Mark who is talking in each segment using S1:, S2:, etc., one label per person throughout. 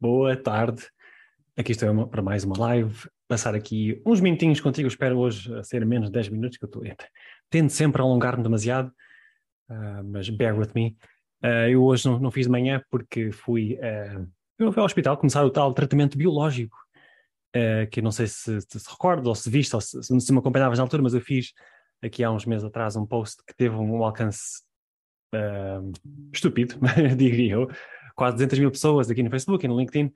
S1: boa tarde. Aqui estou para mais uma live. Passar aqui uns minutinhos contigo. Espero hoje ser menos de 10 minutos, que eu estou. Tendo sempre a alongar-me demasiado, uh, mas bear with me. Uh, eu hoje não, não, fiz de manhã porque fui, uh, eu fui ao hospital começar o tal tratamento biológico, que não sei se, se, se ou se viste ou se, se me acompanhavas na altura, mas eu fiz aqui há uns meses atrás um post que teve um, um alcance estúpido, diria eu, quase 200 mil pessoas aqui no Facebook e no LinkedIn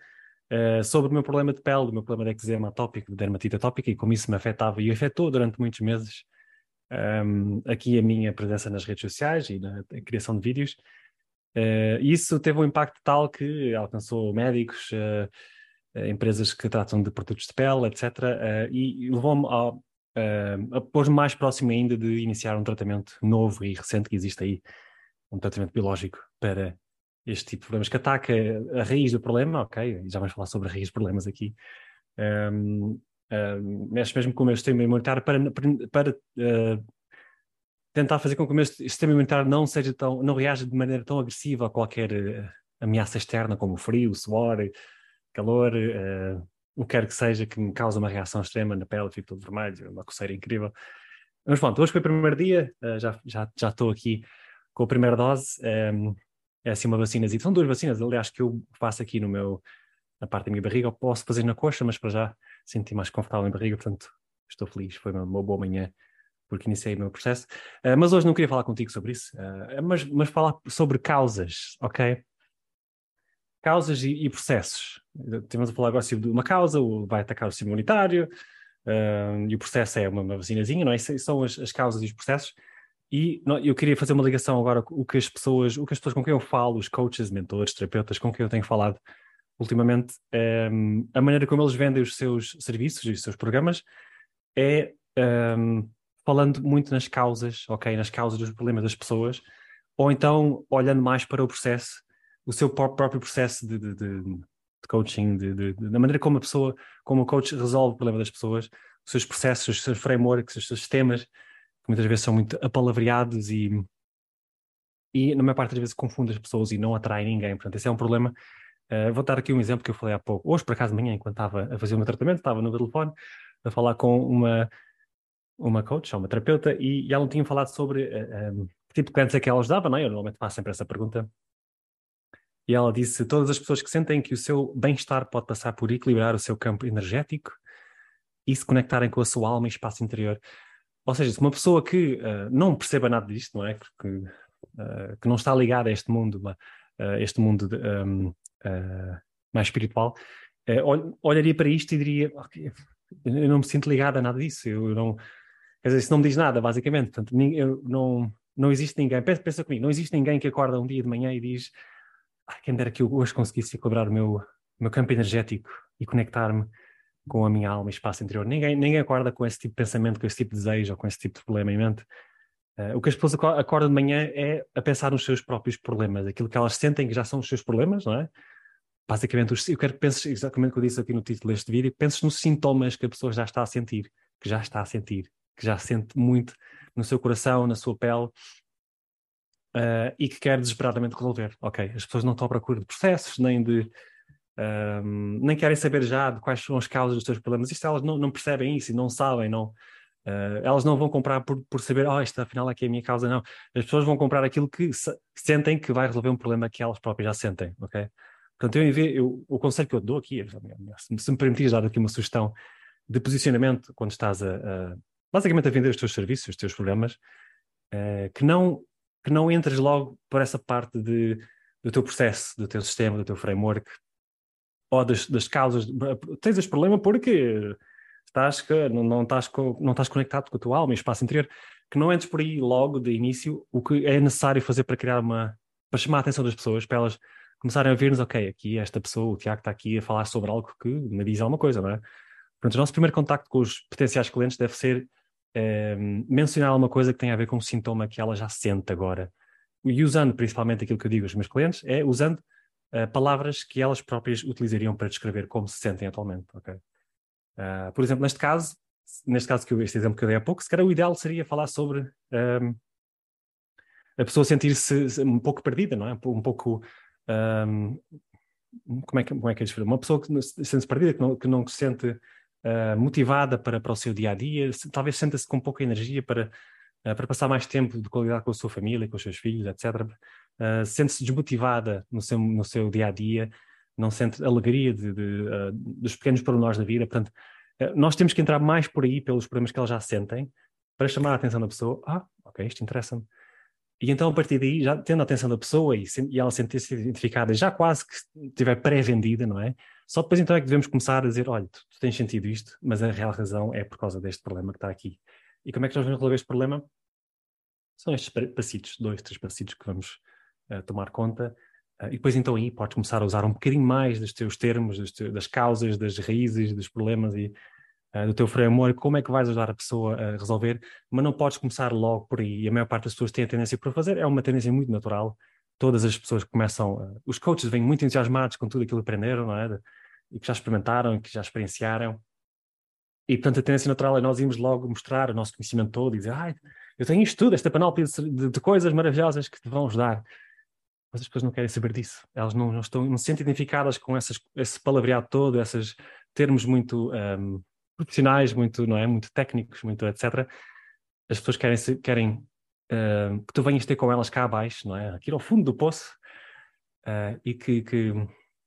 S1: uh, sobre o meu problema de pele, o meu problema de eczema atópico, de dermatite atópica e como isso me afetava e afetou durante muitos meses um, aqui a minha presença nas redes sociais e na criação de vídeos. Uh, isso teve um impacto tal que alcançou médicos, uh, empresas que tratam de produtos de pele, etc. e levou-me a, a pôr mais próximo ainda de iniciar um tratamento novo e recente que existe aí, um tratamento biológico para este tipo de problemas, que ataca a raiz do problema, ok, já vamos falar sobre a raiz dos problemas aqui, um, um, mexe mesmo com o meu sistema imunitário para, para, para uh, tentar fazer com que o meu sistema imunitário não seja tão, não reaja de maneira tão agressiva a qualquer uh, ameaça externa, como o frio, o suor, calor, uh, o que quer que seja que me cause uma reação extrema na pele, fico todo vermelho, uma coceira incrível. Mas pronto, hoje foi o primeiro dia, já, já, já estou aqui com a primeira dose. Um, é assim uma vacina. São duas vacinas, aliás, que eu faço aqui no meu, na parte da minha barriga. Eu posso fazer na coxa, mas para já senti mais confortável em barriga, portanto estou feliz. Foi uma, uma boa manhã porque iniciei o meu processo. Uh, mas hoje não queria falar contigo sobre isso, uh, mas, mas falar sobre causas, ok? Causas e, e, processos. Temos a falar agora de uma causa, vai atacar o sistema imunitário, uh, e o processo é uma, uma vacinazinha, não é? São as, as causas e os processos. E eu queria fazer uma ligação agora o que as pessoas, o que as pessoas com quem eu falo, os coaches, mentores, terapeutas com quem eu tenho falado ultimamente, um, a maneira como eles vendem os seus serviços e os seus programas é um, falando muito nas causas, ok, nas causas dos problemas das pessoas, ou então olhando mais para o processo, o seu próprio processo de, de, de, de coaching, da maneira como a pessoa, como o coach resolve o problema das pessoas, os seus processos, os seus frameworks, os seus sistemas muitas vezes são muito apalavreados e, e na maior parte das vezes confundem as pessoas e não atraem ninguém. Portanto, esse é um problema. Uh, vou dar aqui um exemplo que eu falei há pouco. Hoje, por acaso, de manhã, enquanto estava a fazer o meu tratamento, estava no telefone a falar com uma, uma coach, uma terapeuta, e, e ela tinha falado sobre uh, eh, um, que tipo de clientes é que ela ajudava, não é? Eu normalmente faço sempre essa pergunta. E ela disse: todas as pessoas que sentem que o seu bem-estar pode passar por equilibrar o seu campo energético e se conectarem com a sua alma e espaço interior. Ou seja, se uma pessoa que uh, não perceba nada disto, não é? Que, uh, que não está ligada a este mundo, uh, este mundo de, um, mais espiritual, ol olharia para isto e diria: okay, eu não me sinto ligada a nada disso, eu não. Quer dizer, isso não me diz nada, basicamente. Portanto, eu, não, não existe ninguém, pensa, pensa comigo, não existe ninguém que acorda um dia de manhã e diz: ah, quem dera que eu hoje conseguisse equilibrar o meu, o meu campo energético e conectar-me com a minha alma e espaço interior. Ninguém, ninguém acorda com esse tipo de pensamento, com esse tipo de desejo ou com esse tipo de problema em mente. Uh, o que as pessoas acordam de manhã é a pensar nos seus próprios problemas, aquilo que elas sentem que já são os seus problemas, não é? Basicamente, eu quero que penses exatamente o que eu disse aqui no título deste vídeo, penses nos sintomas que a pessoa já está a sentir, que já está a sentir, que já sente muito no seu coração, na sua pele, uh, e que quer desesperadamente resolver. Ok, as pessoas não estão à procura de processos, nem de um, nem querem saber já de quais são as causas dos seus problemas. Isto elas não, não percebem isso e não sabem, não. Uh, elas não vão comprar por, por saber, oh, esta afinal aqui é a minha causa, não. As pessoas vão comprar aquilo que se, sentem que vai resolver um problema que elas próprias já sentem, ok? Portanto, eu, eu, o conselho que eu dou aqui, se me permitires dar aqui uma sugestão de posicionamento quando estás a, a basicamente a vender os teus serviços, os teus programas, uh, que, não, que não entres logo por essa parte de, do teu processo, do teu sistema, do teu framework, ou das, das causas. Tens este problema porque estás, não, não, estás, não estás conectado com a tua alma e espaço interior. Que não entres por aí logo de início o que é necessário fazer para criar uma. para chamar a atenção das pessoas, para elas começarem a ver-nos, ok, aqui esta pessoa, o Tiago está aqui a falar sobre algo que me diz alguma coisa, não é? Portanto, o nosso primeiro contacto com os potenciais clientes deve ser é, mencionar alguma coisa que tenha a ver com um sintoma que ela já sente agora. E usando principalmente aquilo que eu digo aos meus clientes, é usando uh, palavras que elas próprias utilizariam para descrever como se sentem atualmente? Uh, por exemplo, neste caso, neste caso que eu, este exemplo que eu dei há pouco, se calhar o ideal seria falar sobre um, ehm, a pessoa sentir-se um pouco perdida, não é? Um pouco um, como é que, como é que descrever? Uma pessoa que se sente perdida, que não, que não se sente uh, motivada para, para o seu dia a dia, talvez senta-se com pouca energia para, uh, para passar mais tempo de qualidade com a sua família, com os seus filhos, etc. Uh, sente-se desmotivada no seu, no seu dia a dia, não sente alegria de, de, dos pequenos pormenores da vida. Portanto, nós temos que entrar mais por aí pelos problemas que elas já sentem para chamar a atenção da pessoa. Ah, ok, isto interessa-me. E então, a partir daí, já tendo a atenção da pessoa e, e ela sentir-se identificada, já quase que estiver pré-vendida, não é? Só depois então é que devemos começar a dizer: olha, tu, tu, tens sentido isto, mas a real razão é por causa deste problema que está aqui. E como é que nós vamos resolver este problema? São estes passitos, dois, três passitos que vamos uh, tomar conta. Uh, e depois então aí podes começar a usar um bocadinho mais dos teus termos, dos teus, das causas, das raízes, dos problemas e uh, do teu framework, como é que vais ajudar a pessoa a resolver, mas não podes começar logo por aí. E a maior parte das pessoas tem a tendência para fazer, é uma tendência muito natural. Todas as pessoas começam, os coaches vêm muito entusiasmados com tudo aquilo que aprenderam, não é? E que já experimentaram, que já experienciaram. E, portanto, a tendência natural é nós irmos logo mostrar o nosso conhecimento todo e dizer, ah, eu tenho isto tudo, esta panóplia de, de, coisas maravilhosas que te vão ajudar. Mas as pessoas não querem saber disso. Elas não, não estão, não se sentem identificadas com essas, esse palavreado todo, esses termos muito um, profissionais, muito, não é? Muito técnicos, muito etc. As pessoas querem, querem uh, que tu venhas ter com elas cá abaixo, não é? Aqui ao fundo do poço uh, e que, que,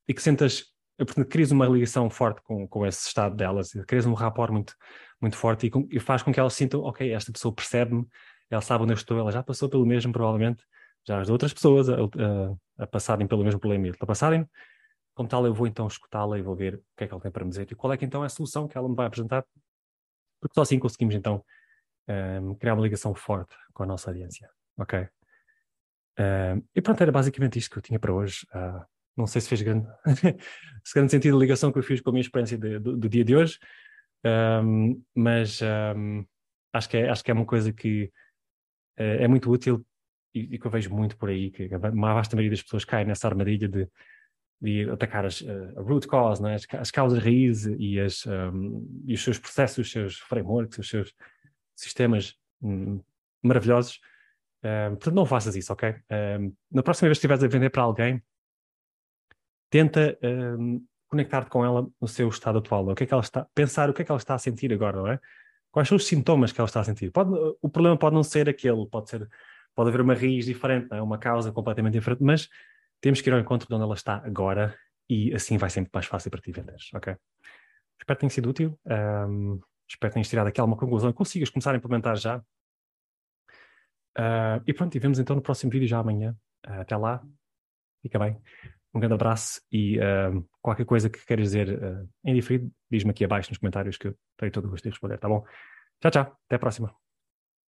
S1: e que sentas, portanto, crias uma ligação forte com, com esse estado delas, crias um rapport muito, muito forte e, com, e faz com que elas sintam, ok, esta pessoa percebe-me, ela sabe onde eu estou, ela já passou pelo mesmo, provavelmente, já as outras pessoas a, a, a passarem pelo mesmo problema e a passarem, como tal, eu vou então escutá-la e vou ver o que é que ela tem para me dizer e qual é que então é a solução que ela me vai apresentar, porque só assim conseguimos então um, criar uma ligação forte com a nossa audiência, ok? Um, e pronto, era basicamente isto que eu tinha para hoje. Uh, não sei se fez grande, se grande sentido a ligação que eu fiz com a minha experiência de, do, do, dia de hoje, um, mas acho, que é, acho que é uma coisa que uh, é muito útil e, e, que eu vejo muito por aí, que a vasta maioria das pessoas cai nessa armadilha de de atacar as, uh, a root cause, né? as, as causas raiz e, as, um, e os seus processos, os seus frameworks, os seus sistemas um, maravilhosos. Um, portanto, não faças isso, ok? Um, na próxima vez que estiveres a vender para alguém, tenta um, conectar-te com ela no seu estado atual. O que é que ela está, pensar o que é que ela está a sentir agora, não é? Quais são os sintomas que ela está a sentir? Pode, o problema pode não ser aquele, pode ser, pode haver uma raiz diferente, é? uma causa completamente diferente, mas temos que ir ao encontro de onde ela está agora e assim vai muito mais fácil para ti vender, ok? Espero que tenha sido útil. Um, espero que tenhas tirado aqui alguma conclusão e consigas começar a implementar já. Uh, e pronto, e vemos então no próximo vídeo já amanhã. Uh, até lá. Fica bem. Um grande abraço e uh, qualquer coisa que queiras dizer em diferido, diz-me aqui abaixo nos comentários que eu tenho todo o gosto de responder, tá bom? Tchau, tchau. Até a próxima.